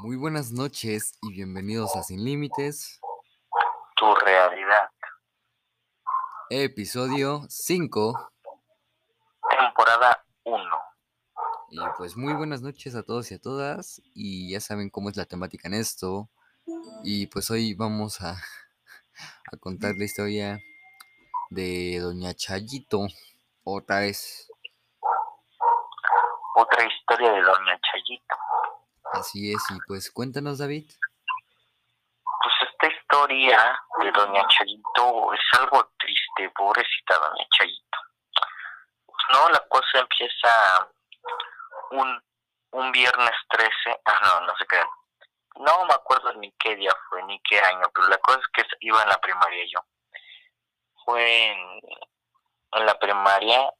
Muy buenas noches y bienvenidos a Sin Límites, Tu realidad. episodio 5. Temporada 1. Y pues muy buenas noches a todos y a todas. Y ya saben cómo es la temática en esto. Y pues hoy vamos a, a contar la historia de Doña Chayito. Otra vez. Otra historia de Doña Chayito. Así es. Y pues cuéntanos, David. Pues esta historia de Doña Chayito es algo triste, pobrecita Doña Chayito. Pues no, la cosa empieza un, un viernes 13. Ah, no, no sé qué. No me acuerdo ni qué día fue, ni qué año, pero la cosa es que iba en la primaria yo. Fue en, en la primaria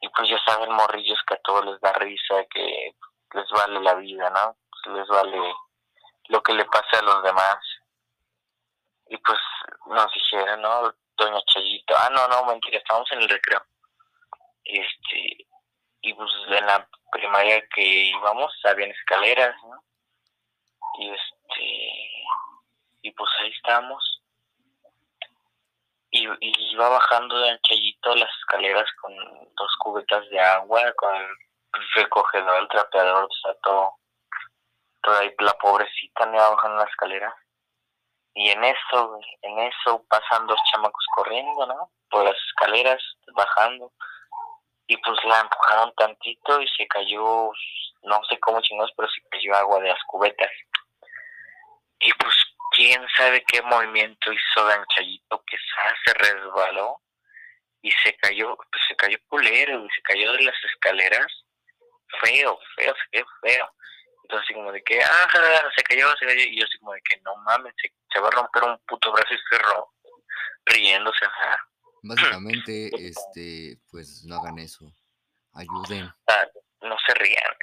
y pues ya saben morrillos que a todos les da risa, que les vale la vida, ¿no? Pues les vale lo que le pase a los demás. Y pues nos dijeron, ¿no? Doña Chayito, ah, no, no, mentira, estábamos en el recreo. Este, y pues en la primaria que íbamos habían escaleras, ¿no? Y este, y pues ahí estábamos. Y, y iba bajando Doña Chayito las escaleras con dos cubetas de agua, con recogedor, el trapeador, o sea, todo, toda ahí la pobrecita me iba bajando la escalera. Y en eso, en eso pasan dos chamacos corriendo, ¿no? Por las escaleras, bajando. Y pues la empujaron tantito y se cayó, no sé cómo chingados, pero se cayó agua de las cubetas. Y pues quién sabe qué movimiento hizo Dan Chayito que se resbaló y se cayó, pues se cayó culero y se cayó de las escaleras. Feo, feo, feo, feo. Entonces así como de que, ah, se cayó, se cayó. Y yo así como de que no mames, se, se va a romper un puto brazo y se ro- riéndose, ajá. Básicamente, este, pues no hagan eso. Ayuden. Sea, no se rían.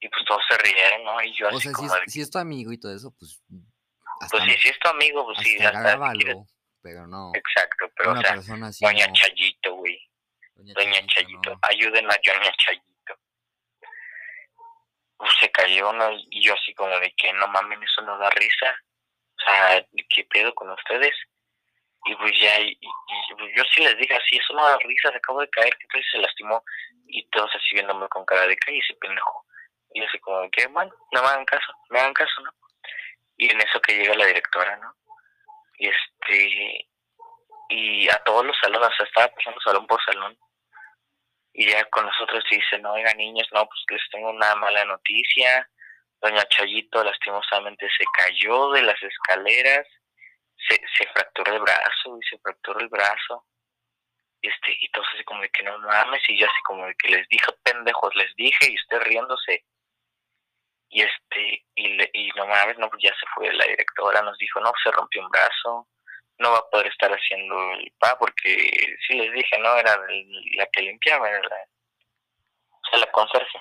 Y pues todos se rieron, ¿no? Y yo O así sea, si como es, de si es tu amigo y todo eso, pues hasta, Pues sí, si es tu amigo, pues sí, hasta hasta si grábalo. Pero no. Exacto, pero Una o sea, persona así. Doña no. Chayito, güey. Doña Chayito, no. ayuden a Doña Chayito. Se cayó, ¿no? Y yo así como de que no mamen, eso no da risa. O sea, ¿qué pedo con ustedes? Y pues ya, y, y- pues yo sí les dije así, eso no da risa, se acabó de caer, que entonces se lastimó. Y todos así viéndome con cara de calle, ese pendejo. Y yo así como de que, bueno, no me hagan caso, me hagan caso, ¿no? Y en eso que llega la directora, ¿no? Y este, y a todos los salones, o sea, estaba pasando salón por salón. Y ya con nosotros dice, no, oiga niños, no, pues les tengo una mala noticia. Doña Chayito lastimosamente se cayó de las escaleras, se, se fracturó el brazo y se fracturó el brazo. Y este, y todos así como de que no mames, y yo así como de que les dije, pendejos, les dije, y usted riéndose. Y este, y, le, y no mames, no, pues ya se fue la directora, nos dijo, no, se rompió un brazo, no va a poder estar haciendo el pa porque sí les dije no era la que limpiaba era la o sea la conserje.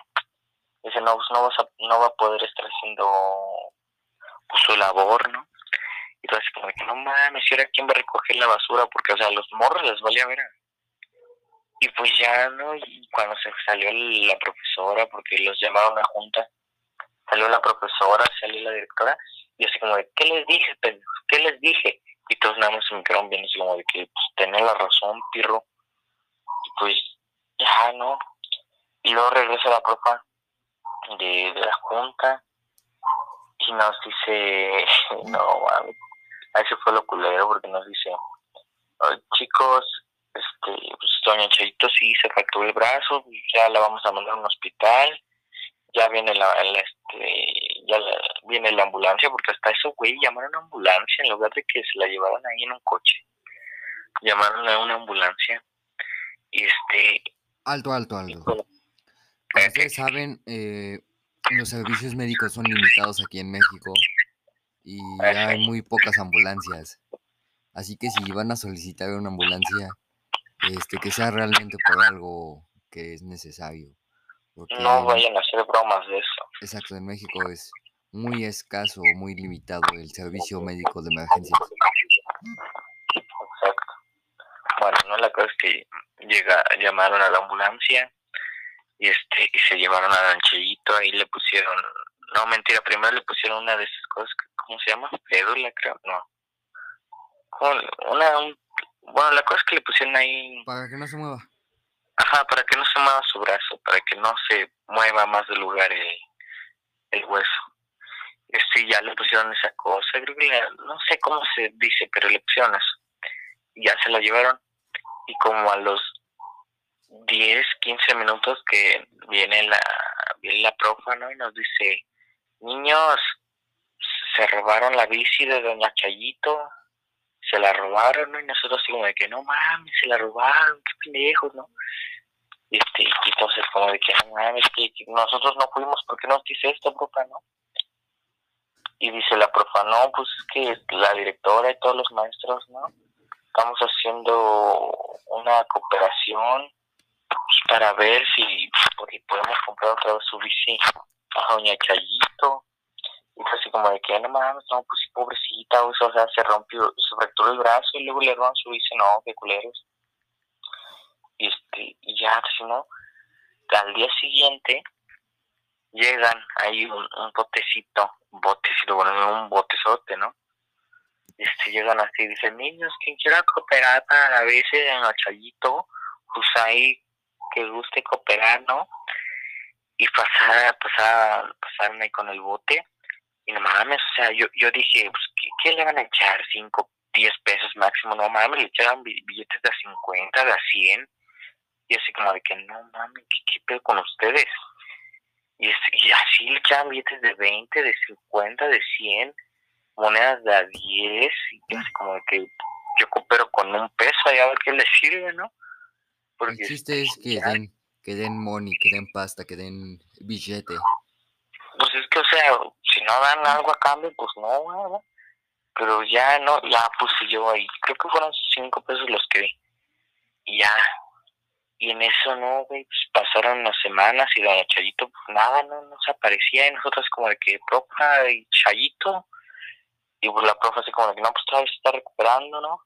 Dice no pues no vas a, no va a poder estar haciendo pues, su labor no y todo así como que no mames y ahora quién va a recoger la basura porque o sea los morros les valía ver. Y pues ya no y cuando se salió la profesora porque los llamaron a junta salió la profesora salió la directora y así como de qué les dije pendejos? qué les dije y todos nada más se me quedaron viendo así como de que pues, tenía la razón, pirro. Y pues ya, ¿no? Y luego regresa la profa de, de la junta y nos dice, no, mames, ahí se fue lo culero porque nos dice, "Ay, chicos, este, pues doña Chayito sí se fracturó el brazo, ya la vamos a mandar a un hospital, ya viene la, la, este, ya la- viene la ambulancia, porque hasta eso, güey, llamaron a ambulancia en lugar de que se la llevaran ahí en un coche. Llamaron a una ambulancia y este, Alto, alto, alto. Como ustedes saben, eh, los servicios médicos son limitados aquí en México y hay muy pocas ambulancias. Así que si van a solicitar una ambulancia, este, que sea realmente por algo que es necesario. Porque, no vayan a hacer bromas de eso. Exacto, en México es muy escaso, muy limitado el servicio médico de emergencias. Exacto. Bueno, no la cosa es que llega, llamaron a la ambulancia y este y se llevaron a Danchellito, ahí le pusieron No, mentira, primero le pusieron una de esas cosas, ¿cómo se llama? Fédula, creo, no. Una, un, bueno, la cosa es que le pusieron ahí... Para que no se mueva. Ajá, para que no se mueva su brazo, para que no se mueva más del lugar el, el hueso. Este, ya le pusieron esa cosa, creo que no sé cómo se dice, pero le pusieron eso. Ya se la llevaron y como a los 10, 15 minutos que viene la, viene la profa, ¿no? Y nos dice, niños, se robaron la bici de Doña Chayito, se la robaron, ¿no? Y nosotros así como de que, no mames, se la robaron, qué pendejos, ¿no? Y, este, y entonces como de que, no mames, que, nosotros no fuimos, ¿por qué nos dice esto, profa, no? Y dice la profa, no, pues es que la directora y todos los maestros, ¿no? Estamos haciendo una cooperación pues, para ver si porque podemos comprar otra vez su bici a Doña Chayito y fue así como de que, no mames, no, pues pobrecita, o sea, se rompió, se fracturó el brazo y luego le roban su bici, no, qué culeros. Y, este, y ya, si no, al día siguiente llegan ahí un, botecito, un botecito, bueno, un botezote, ¿no? Este, llegan así, dicen, niños, quien quiera cooperar para la bici de Chayito, pues ahí que guste cooperar, ¿no? Y pasar, pasar, pasarme con el bote y no mames, o sea, yo, yo dije, pues, ¿qué, le van a echar? ¿Cinco, diez pesos máximo? No mames, le echaban billetes de a 50, de a 100. Y así como de que, no mames, ¿qué, qué pedo con ustedes? Y, así le echaban billetes de 20, de 50, de 100, monedas de a 10. Y así como de que yo coopero con un peso y a ver qué le sirve, ¿no? Porque el chiste es que den, que den money, que den pasta, que den billete. Pues es que, o sea, si no dan algo a cambio, pues no, ¿verdad? Pero ya no, ya puse yo ahí, creo que fueron cinco pesos los que vi. Y ya, y en eso no, güey, pues pasaron unas semanas y doña Chayito, pues nada, no nos aparecía, y nosotros como de que, profa y Chayito, y pues la profa así como de que, no, pues todavía se está recuperando, ¿no?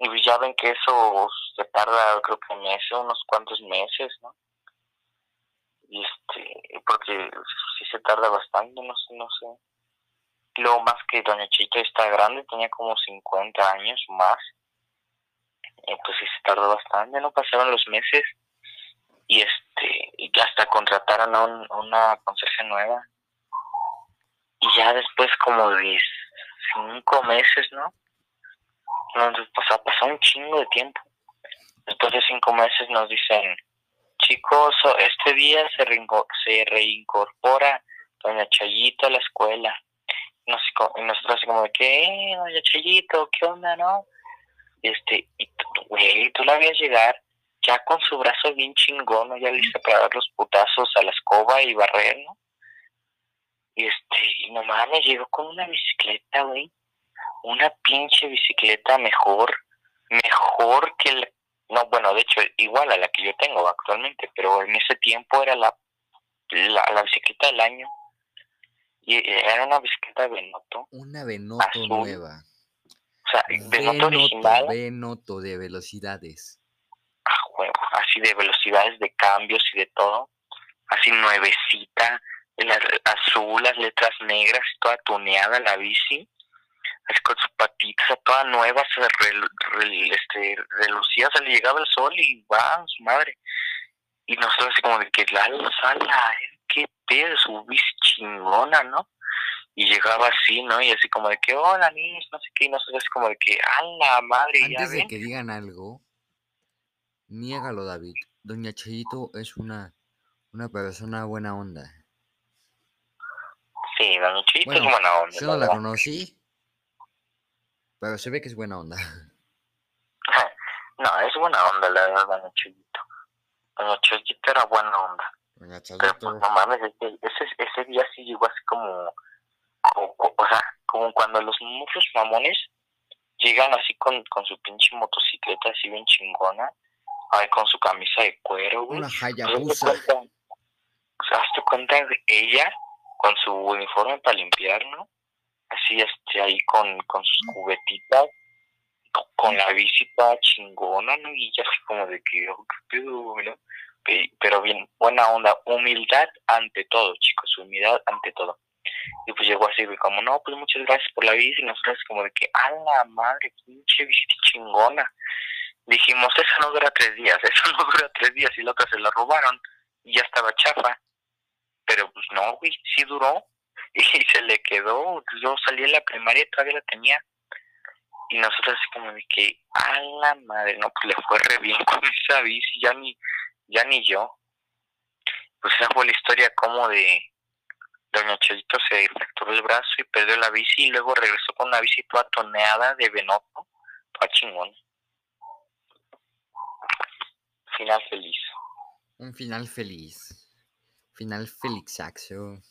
Y pues ya ven que eso se tarda, creo que meses, unos cuantos meses, ¿no? Y este, porque sí se tarda bastante, no sé, no sé. Luego más que Doña Chita está grande, tenía como 50 años más. Y pues se tardó bastante, ¿no? Pasaron los meses y este, y hasta contrataron a, una conserje nueva. Y ya después como de cinco meses, ¿no? no pasó, pasó un chingo de tiempo. Después de cinco meses nos dicen, chicos, este día se, se reincorpora doña Chayito a la escuela. Y nosotros así como ¿qué? Doña Chayito, ¿qué onda, no? Este, y güey, tú la habías llegar ya con su brazo bien chingón, ¿no? ya lista para dar los putazos a la escoba y barrer, ¿no? Y este, y no mames, llegó con una bicicleta, güey. Una pinche bicicleta mejor, mejor que la no, bueno, de hecho, igual a la que yo tengo actualmente, pero en ese tiempo era la, la, bicicleta del año. Y era una bicicleta Benoto. Una Benoto nueva. O sea, Benoto, original. Benoto de velocidades. Ah, huevo, así de velocidades de cambios y de todo. Así nuevecita, azul, las letras negras, toda tuneada la bici así con sus patitas toda nueva, se re, este, relucía, se le llegaba el sol y va, su madre. Y nosotros así como de que la sala, qué pedo, su bici chingona, ¿no? Y llegaba así, ¿no? Y así como de que, hola, niños, no sé qué, y nosotros así como de que, a la madre, Antes de que digan algo, niégalo, David. Doña Chayito es una, una persona buena onda. Sí, Doña Chayito es buena onda. Yo no la conocí, pero se ve que es buena onda. No, es buena onda la verdad, Doña Chuyito. Doña Chuyito era buena onda. Doña Pero pues, no mames, ese, ese día sí llegó así como, o sea, como cuando los muchos mamones llegan así con, con su pinche motocicleta así bien chingona, ahí con su camisa de cuero, güey. Una hayabusa. O sea, hazte cuenta de ella con su uniforme para limpiar, ¿no? así este ahí con, con sus juguetitas, con, la visita chingona, ¿no? Y ya así como de que, oh, qué pedo, ¿no? pero bien, buena onda, humildad ante todo, chicos, humildad ante todo. Y pues llegó así, como, no, pues muchas gracias por la bici, y nosotros como de que, a la madre, pinche bici chingona. Dijimos, esa no dura tres días, esa no dura tres días, y la otra se la robaron, y ya estaba chafa. Pero pues no, güey, sí duró, y se le quedó, yo salí de la primaria y todavía la tenía. Y nosotros así como de que, a la madre, no, pues le fue re bien con esa bici, ya ni, ya ni yo. Pues esa fue la historia como de Doña Chayito se fracturó el brazo y perdió la bici y luego regresó con una bici toda toneada de venoto, toda chingón. Final feliz. Un final feliz. Final felixaxo.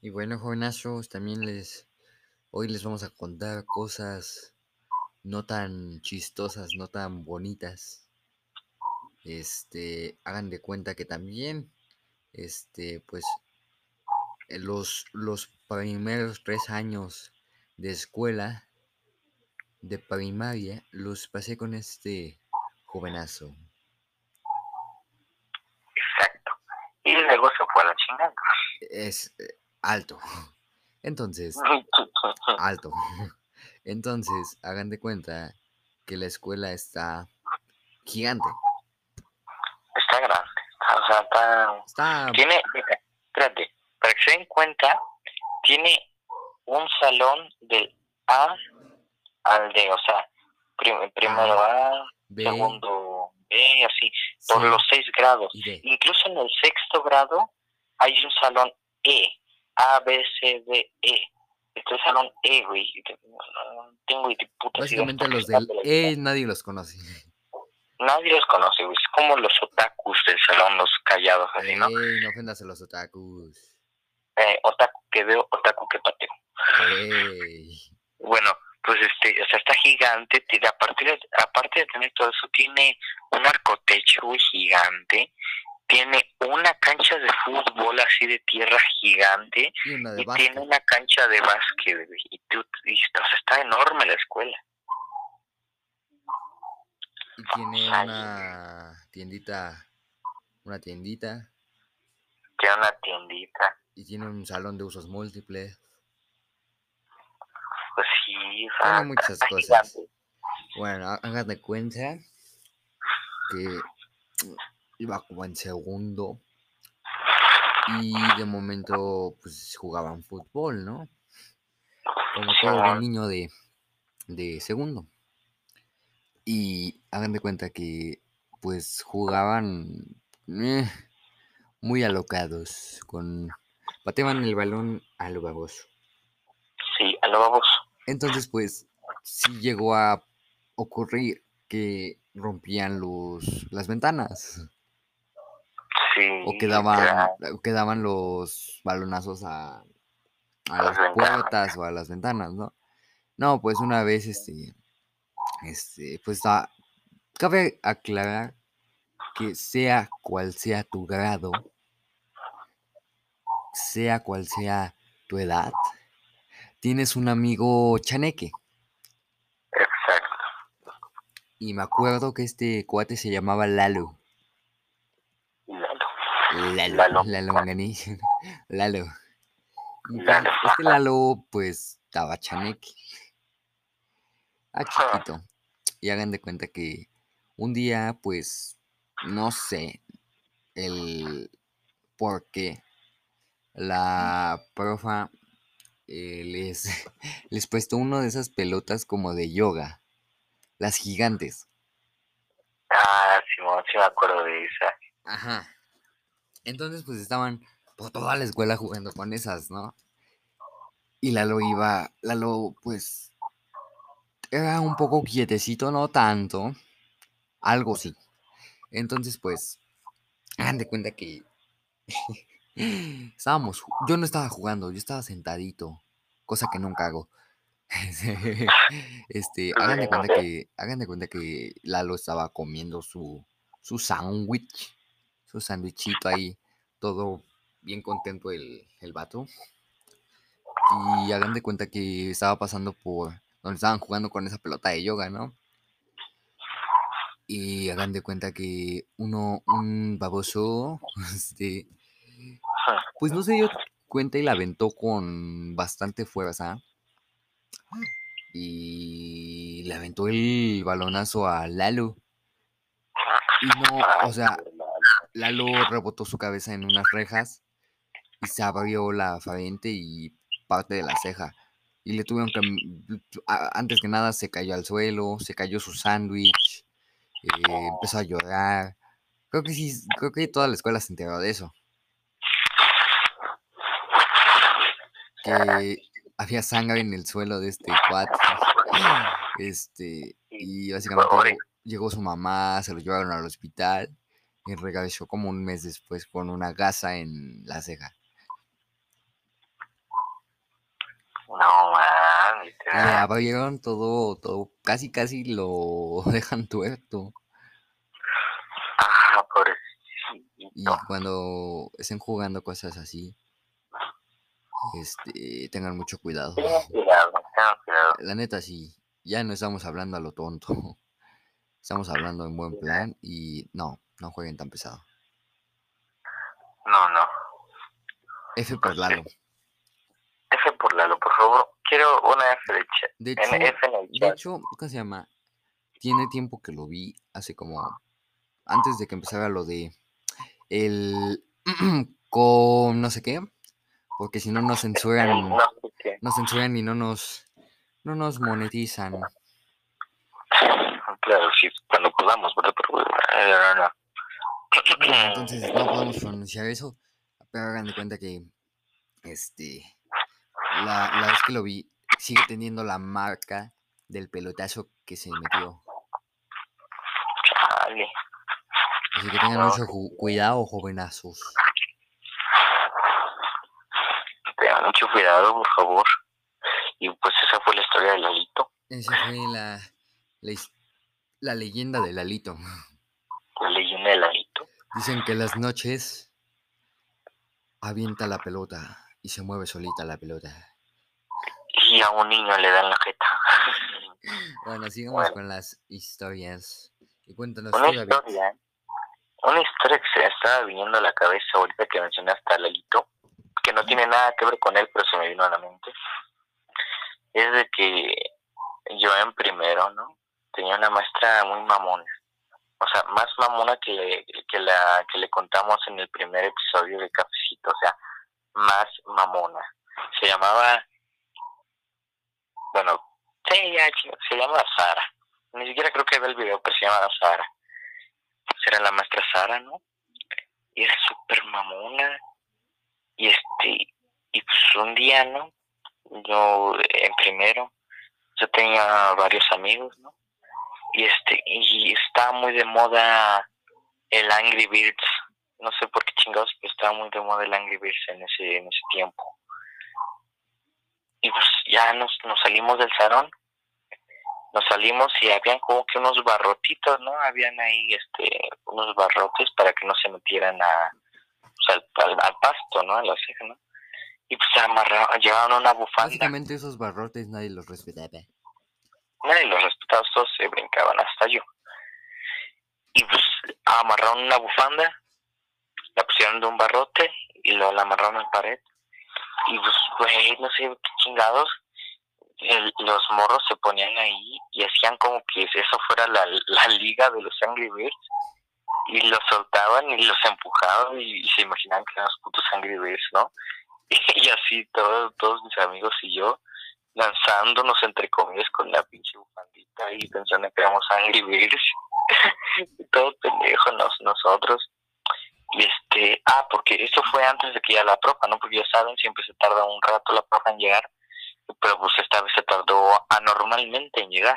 Y bueno, jovenazos, también les hoy les vamos a contar cosas no tan chistosas, no tan bonitas. Este, hagan de cuenta que también este, pues los, los primeros tres años de escuela de primaria los pasé con este jovenazo. Exacto. Y luego se fue a la chingada. Es eh, alto. Entonces, alto. Entonces, hagan de cuenta que la escuela está gigante. Está grande. O sea, está... Tiene, espérate, para que se den cuenta, tiene un salón del A al D, o sea, primero A, segundo B, así, por los seis grados. Incluso en el sexto grado hay un salón E, A, B, C, D, E. Este salón E, güey. Tengo puta Básicamente los del E nadie los conoce. Nadie los conoce, güey. Es como los otakus del salón, los callados, así, ¿no? Ey, no ofendas a los otakus. Eh, otaku que veo, otaku que pateo. Bueno, pues este, o sea, está gigante, aparte de, aparte de tener todo eso, tiene un arcotecho gigante, tiene una cancha de fútbol así de tierra gigante y, tiene una cancha de básquet, y, y, o sea, está enorme la escuela. Y tiene una tiendita, una tiendita. Tiene una tiendita. Y tiene un salón de usos múltiples. Pues sí, tiene muchas cosas. Bueno, hagan de cuenta que iba como en segundo y de momento pues jugaban fútbol, ¿no? Como todo niño de, de segundo. Y hagan de cuenta que pues jugaban eh, muy alocados, con pateaban el balón a lo baboso. Sí, a lo baboso. Entonces pues sí llegó a ocurrir que rompían los las ventanas. Sí, o quedaban, quedaban los balonazos a, a las puertas o a las ventanas, ¿no? No, pues una vez este este, pues ah, cabe aclarar que sea cual sea tu grado, sea cual sea tu edad, tienes un amigo chaneque. Exacto. Y me acuerdo que este cuate se llamaba Lalo. Lalo. Lalo. Lalo. Lalo. Lalo. Este Lalo, pues, estaba chaneque. Ah, chiquito. Y hagan de cuenta que un día, pues, no sé el por qué la profa eh, les, les puesto uno de esas pelotas como de yoga, las gigantes. Ah, sí, sí me acuerdo de esa. Ajá. Entonces, pues estaban por toda la escuela jugando con esas, ¿no? Y Lalo iba, Lalo, pues, era un poco quietecito, no tanto. Algo sí. Entonces, pues, hagan de cuenta que estábamos, yo no estaba jugando, yo estaba sentadito, cosa que nunca hago. este, hagan de cuenta que, hagan de cuenta que Lalo estaba comiendo su, su sándwich, su sándwichito ahí, todo bien contento el, el vato. Y hagan de cuenta que estaba pasando por donde estaban jugando con esa pelota de yoga, ¿no? Y hagan de cuenta que uno, un baboso, este, pues no se dio cuenta y la aventó con bastante fuerza. Y le aventó el balonazo a Lalo. Y no, o sea, Lalo rebotó su cabeza en unas rejas y se abrió la frente y parte de la ceja. Y le tuvieron que, antes que nada, se cayó al suelo, se cayó su sándwich, eh, empezó a llorar. Creo que sí, creo que toda la escuela se enteró de eso. Que había sangre en el suelo de este cuate. Este, y básicamente llegó su mamá, se lo llevaron al hospital y regresó como un mes después con una gasa en la ceja. No, man. Le abrieron todo, todo, casi, casi lo dejan tuerto. Ah, pobrecito. Y cuando estén jugando cosas así, este, tengan mucho cuidado. La neta, sí, ya no estamos hablando a lo tonto. Estamos hablando en buen plan y no, no jueguen tan pesado. No, no. F por Lalo. F por Lalo, por favor. Quiero una F de chat. De En hecho, F en el de hecho, ¿cómo se llama? Tiene tiempo que lo vi, hace como antes de que empezara lo de el con no sé qué, porque si no nos censuran, No sé qué. nos censuran y no nos no nos monetizan. Claro, sí, cuando podamos, ¿verdad? Pero, eh, no, no. Entonces no podemos pronunciar eso, pero hagan de cuenta que este la, la vez que lo vi sigue teniendo la marca del pelotazo que se metió. Chale. Así que tengan mucho cuidado, jovenazos. Tengan mucho cuidado, por favor. Y pues esa fue la historia de Lalito, Esa fue la, la, la leyenda del Alito. la leyenda de Lalito. Dicen que las noches avienta la pelota y se mueve solita la pelota. Y a un niño le dan la jeta. Bueno, sigamos Bueno. con las historias. Y cuéntanos Una tú, historia, una historia que se me estaba viniendo a la cabeza ahorita que mencionaste a Lalito, que no tiene nada que ver con él, pero se me vino a la mente, es de que yo en primero, ¿no? Tenía una maestra muy mamona. O sea, más mamona que, que la que le contamos en el primer episodio de Cafecito. O sea, más mamona. Se llamaba... Bueno, se llama Sara. Ni siquiera creo que ve el video, pero se llama Sara. Era la maestra Sara, ¿no? Y era súper mamona. Y este, y pues un día, ¿no? Yo en primero, yo tenía varios amigos, ¿no? Y este, y estaba muy de moda el Angry Birds. No sé por qué chingados, pero estaba muy de moda el Angry Birds en ese, en ese tiempo. Y pues ya nos, nos salimos del salón nos salimos y habían como que unos barrotitos, ¿no? Habían ahí este unos barrotes para que no se metieran a pues, al, al, al pasto, ¿no? A la ceja, ¿no? Y pues amarraban, llevaban una bufanda. Básicamente esos barrotes nadie los respetaba. Nadie los respetaba, todos se brincaban hasta yo. Y pues amarraron una bufanda, la pusieron de un barrote y luego la amarraron en pared. Y pues, güey, no sé qué chingados, los morros se ponían ahí y hacían como que eso fuera la, la liga de los Angry Birds. Y los soltaban y los empujaban y, se imaginaban que eran los putos Angry Birds, ¿no? Y así todos, todos mis amigos y yo lanzándonos entre comillas con la pinche bufandita y pensando que éramos Angry Birds. todo pendejo nos, nosotros. Este, ah, porque esto fue antes de que ya la profa, ¿no? Porque ya saben, siempre se tarda un rato la profa en llegar, pero pues esta vez se tardó anormalmente en llegar.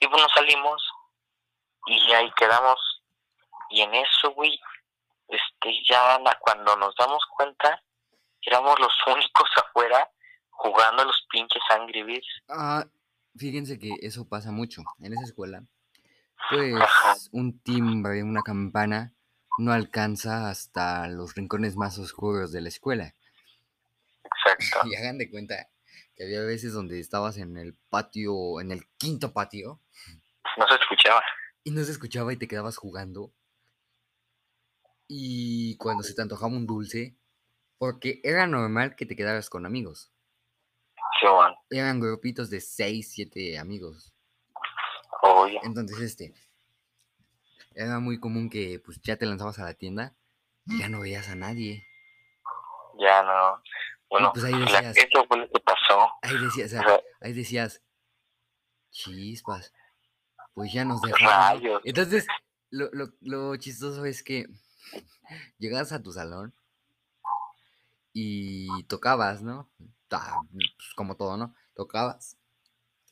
Y pues nos salimos y ahí quedamos. Y en eso, güey, este, ya cuando nos damos cuenta, éramos los únicos afuera jugando a los pinches Angry Birds. Ah, fíjense que eso pasa mucho en esa escuela. Ajá. Pues un timbre, una campana, no alcanza hasta los rincones más oscuros de la escuela. Exacto. Y hagan de cuenta que había veces donde estabas en el patio, en el quinto patio, No se escuchaba. y no se escuchaba y te quedabas jugando. Y cuando se te antojaba un dulce, porque era normal que te quedaras con amigos. Sí. Eran grupitos de 6, 7 amigos. Oye, Entonces, este, era muy común que pues ya te lanzabas a la tienda y ya no veías a nadie. ya no. Bueno, pues ahí la- decías- eso fue lo que pasó. Ahí decías, o sea, ahí decías, chispas, pues ya nos dejaron. ¿no?". Rayos. Entonces, lo, lo, lo chistoso es que llegabas a tu salón y tocabas, ¿no? Pues, como todo, ¿no? Tocabas.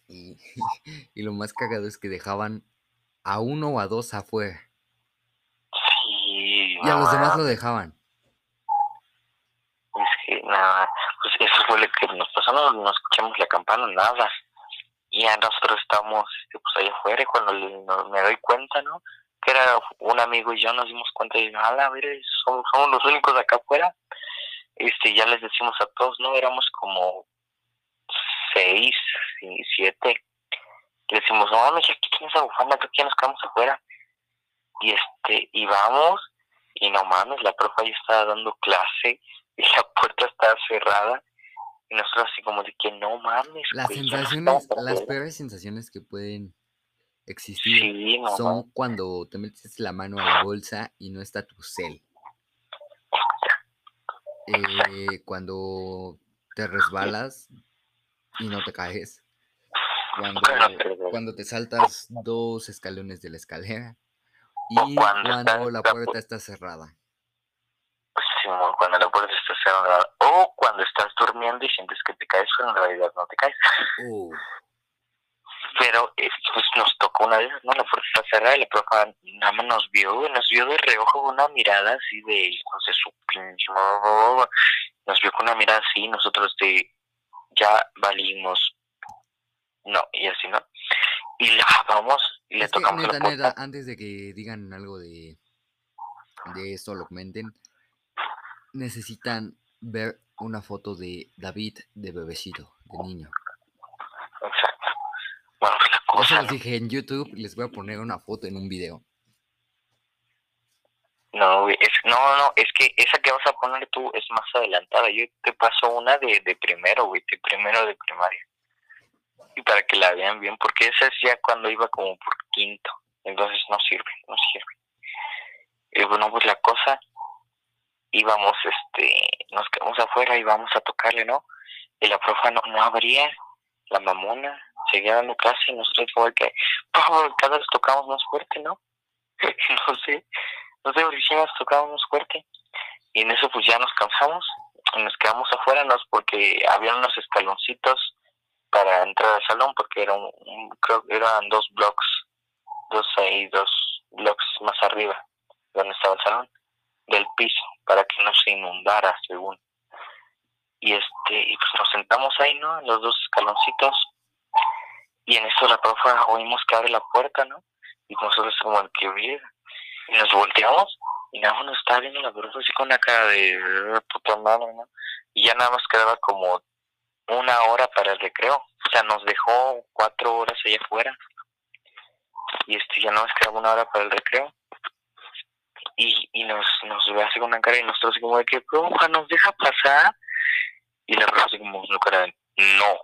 Y, y lo más cagado es que dejaban a uno o a dos afuera. sí, Y a los demás lo dejaban. Es que nada, pues eso fue lo que nos pasó, no, no escuchamos la campana, nada. Y ya nosotros estábamos pues allá afuera y cuando le- no- me doy cuenta, ¿no? Que era un amigo y yo nos dimos cuenta y a la ver, somos, somos los únicos acá afuera. Este, ya les decimos a todos, ¿no? Éramos como seis siete. Le decimos, no mames, aquí tienes esa bufanda, creo que ya nos quedamos afuera. Y este, y vamos, y no mames, la profe ahí estaba dando clase y la puerta estaba cerrada y nosotros así como de que no mames Las güey, ya sensaciones, las peores sensaciones que pueden existir sí no mames. son cuando te metes la mano a la bolsa y no está tu cel. Eh, cuando te resbalas y no te caes. Cuando, te saltas dos escalones de la escalera. Y cuando cuando la puerta está cerrada. Sí, cuando la puerta está cerrada o cuando estás durmiendo y sientes que te caes pero en realidad no te caes pero eh, pues nos tocó una vez no la puerta está cerrada y la profe nada más nos vio nos vio de reojo con una mirada así de hijos de su pinche madre". nos vio con una mirada así y nosotros de ya valimos no y así no y la vamos y le Es que, tocamos neta, la puerta neta, antes de que digan algo de, de esto, lo comenten, necesitan ver una foto de David de bebecito, de niño. exacto bueno pues la cosa ¿no? dije en YouTube, les voy a poner una foto en un video. No, es, no, no, es que esa que vas a poner tú es más adelantada. Yo te paso una de, de primero, güey, de primero de primaria. Y para que la vean bien, porque esa es ya cuando iba como por quinto. Entonces no sirve, no sirve. Y bueno, pues la cosa, íbamos, este, nos quedamos afuera y vamos a tocarle, ¿no? Y la profa no, no abría, la mamona, seguía dando clase y nosotros como que, "Pau, cada vez tocamos más fuerte, ¿no? no sé, no sé por qué nos tocamos más fuerte. Y en eso pues ya nos cansamos nos quedamos afuera, ¿no? Porque había unos escaloncitos para entrar al salón porque era un, creo que eran dos blocks, dos ahí, dos blocks más arriba donde estaba el salón del piso para que no se inundara según. Y este y pues nos sentamos ahí no en los dos escaloncitos y en eso la profa oímos que abre la puerta no y nosotros como el que viene y nos volteamos y nada más nos estaba viendo la profa así con una cara de "Eh, puta madre no y ya nada más quedaba como una hora para el recreo o sea nos dejó cuatro horas allá afuera y este ya nada más quedaba una hora para el recreo y, y nos, nos ve así con una cara y nosotros como de que, profa, ¿nos deja pasar? Y la profa así como una cara de, no.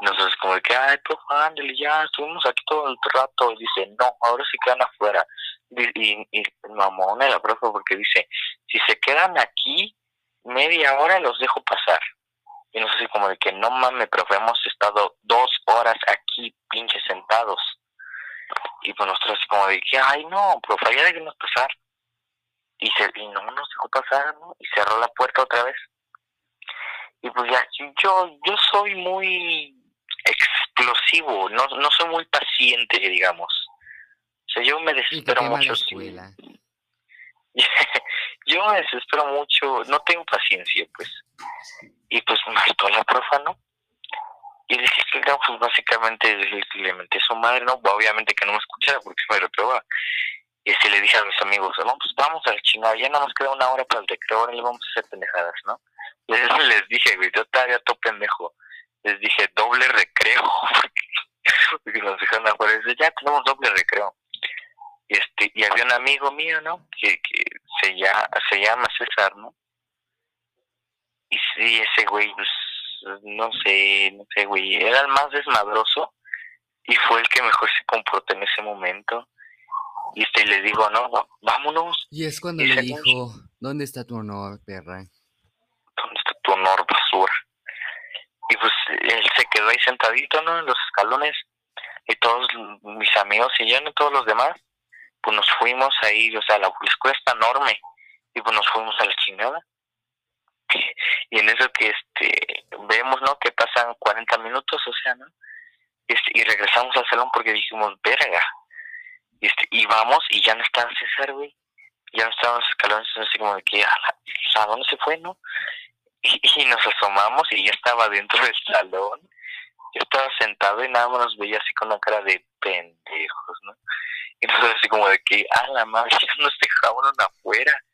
Y nosotros como de que, ay, profa, ándale, ya, estuvimos aquí todo el rato. Y dice, no, ahora se quedan afuera. Y, y, y mamona la profa porque dice, si se quedan aquí media hora los dejo pasar. Y nosotros así como de que, no mames, profe, hemos estado dos horas aquí, pinches sentados. Y pues nosotros así como de que, ay, no, profe, ya déjenos pasar y, se, y no nos dejó pasar, ¿no? Y cerró la puerta otra vez. Y pues ya, yo, yo soy muy explosivo, no, no soy muy paciente, digamos. O sea, yo me desespero mucho. escuela. yo me desespero mucho, no tengo paciencia, pues. Y pues me hartó la profa, ¿no? Y dije que no, pues básicamente le, le menté a su madre, ¿no? Obviamente que no me escuchara porque me reprobaba. Y así le dije a mis amigos, no, pues vamos a la chingada, ya nada más queda una hora para el recreo, ahora le vamos a hacer pendejadas, ¿no? Les dije, güey, yo todavía todo pendejo. Les dije, doble recreo, porque nos dejaron afuera. Dice, ya tenemos doble recreo. Y había un amigo mío, ¿no? Que, que se, llama, se llama César, ¿no? Y sí, ese güey, pues, no sé, no sé, güey, era el más desmadroso y fue el que mejor se comportó en ese momento. Y este, le digo, no, vámonos. Y es cuando le dijo, ¿dónde está tu honor, perra? ¿Dónde está tu honor, basura? Y pues él se quedó ahí sentadito, ¿no? En los escalones. Y todos mis amigos y yo, ¿no? Todos los demás, pues nos fuimos ahí, o sea, la escuela está enorme. Y pues nos fuimos a la chingada. Y en eso que este vemos, ¿no? Que pasan 40 minutos, o sea, ¿no? Este, y regresamos al salón porque dijimos, verga. Y, este, y vamos y ya no está César, güey. Ya no estaban los escalones, así como de que, ¿a, dónde se fue, no? Y, nos asomamos y ya estaba dentro del salón. Yo estaba sentado y nada más nos veía así con una cara de pendejos, ¿no? Nosotros así como de que, ah, la madre, ya nos dejaron afuera.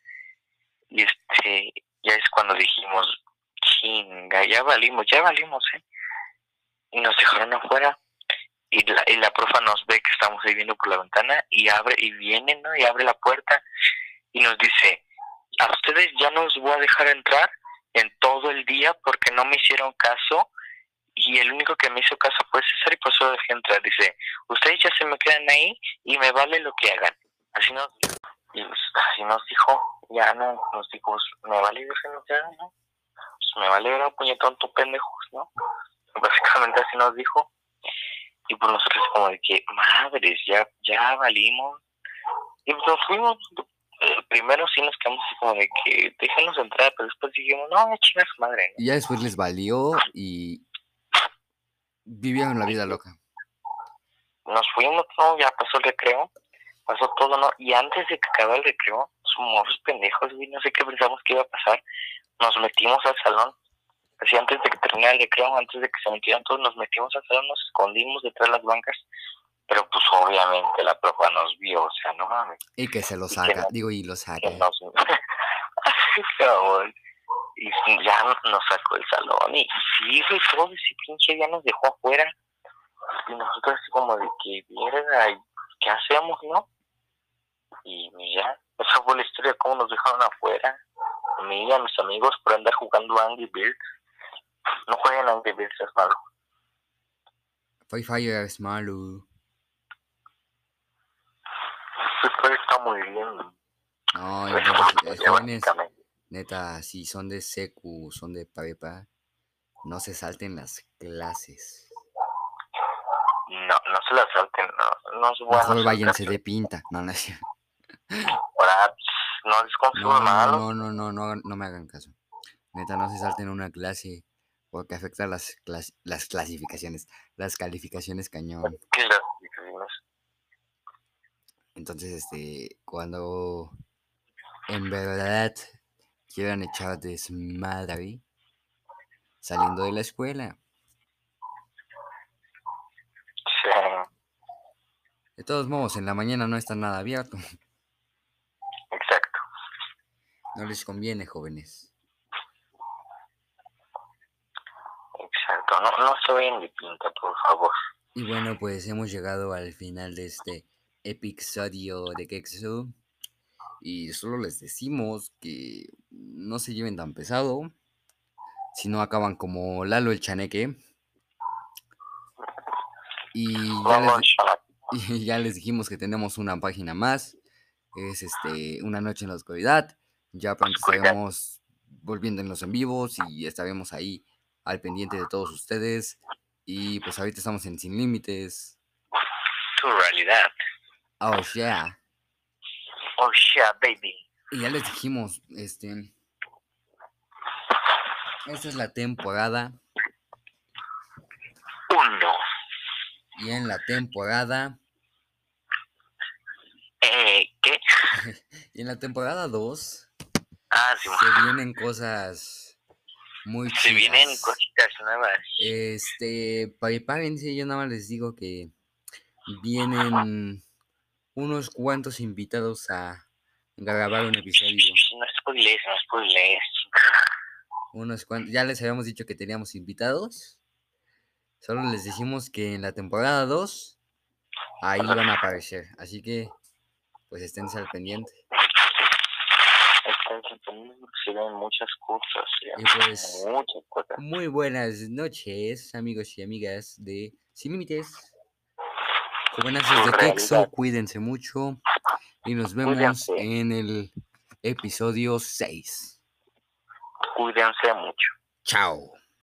Y este, ya es cuando dijimos, chinga, ya valimos, ya valimos, ¿eh? Y nos dejaron afuera. Y la, y la profa nos ve que estamos ahí viendo por la ventana y abre, y viene, ¿no? Y abre la puerta y nos dice, a ustedes ya no os voy a dejar entrar en todo el día porque no me hicieron caso y el único que me hizo caso fue César y por eso dejé entrar. Dice, ustedes ya se me quedan ahí y me vale lo que hagan. Así nos, y así nos dijo, ya no, nos dijo, pues, me vale entrar, ¿no? Pues me vale ver a puñetón tu pendejos, ¿no? Básicamente así nos dijo. Y pues nosotros como de que, madres, ya, ya valimos. Y pues nos fuimos, eh, primero sí nos quedamos así como de que déjenos entrar, pero después dijimos, no, chinga su madre. Y ya después les valió y vivieron la vida loca. Nos fuimos, no, ya pasó el recreo, pasó todo, ¿no? Y antes de que acabara el recreo, somos pendejos, güey, no sé qué pensamos que iba a pasar. Nos metimos al salón, así antes de que terminara el recreo, antes de que se metieran todos, nos metimos al salón, nos escondimos detrás de las bancas pero pues obviamente la profa nos vio, o sea, no mames. Y que se lo saca, digo, y lo saca. y ya nos sacó el salón, y sí, güey, todo ese pinche ya nos dejó afuera. Y nosotros así como de que, mierda, ¿qué hacemos, no? Y ya, esa fue la historia, cómo nos dejaron afuera. A mí y a mis amigos por andar jugando Angry Birds. No jueguen Angry Birds, es malo. Fire Fire es malo está muy bien. No, entonces, jóvenes, neta, si son de secu, son de prepa, no se salten las clases. No, no se las salten, no, no es bueno. Mejor váyanse de pinta, no, no es Ahora, no es no, malo. No, no, no, no, no me hagan caso. Neta, no se salten una clase porque afecta las, las clasificaciones, las calificaciones cañón. ¿Qué? Entonces, este, cuando en verdad quieran echar desmadre saliendo de la escuela. Sí. De todos modos, en la mañana no está nada abierto. Exacto. No les conviene, jóvenes. Exacto, no, no se vayan de pinta, por favor. Y bueno, pues hemos llegado al final de este episodio de Kexu. Y solo les decimos que no se lleven tan pesado. Si no acaban como Lalo el Chaneque. Y ya, les, y ya les dijimos que tenemos una página más. Es este una noche en la oscuridad. Ya pronto estaremos volviendo en los en vivos y estaremos ahí al pendiente de todos ustedes. Y pues ahorita estamos en Sin Límites. Tu realidad. Oh, yeah. Oh, yeah, baby. Y ya les dijimos, este. Esta es la temporada. Uno. Y en la temporada. Eh, ¿qué? y en la temporada 2. Ah, sí, se vienen cosas muy Se vienen cositas nuevas. Este, prepárense, yo nada más les digo que vienen unos cuantos invitados a grabar un episodio. No spoilers, no spoilers. Unos cuantos, ya les habíamos dicho que teníamos invitados. Solo les decimos que en la temporada 2 ahí van a aparecer. Así que pues esténse al pendiente. Estén al pendiente se ven muchas cosas. Y pues, Muchas cosas. muy buenas noches, amigos y amigas de Sin Límites. Jovenazos de. Texo, cuídense mucho y nos vemos Cuídense. en el episodio 6. Cuídense mucho. Chao.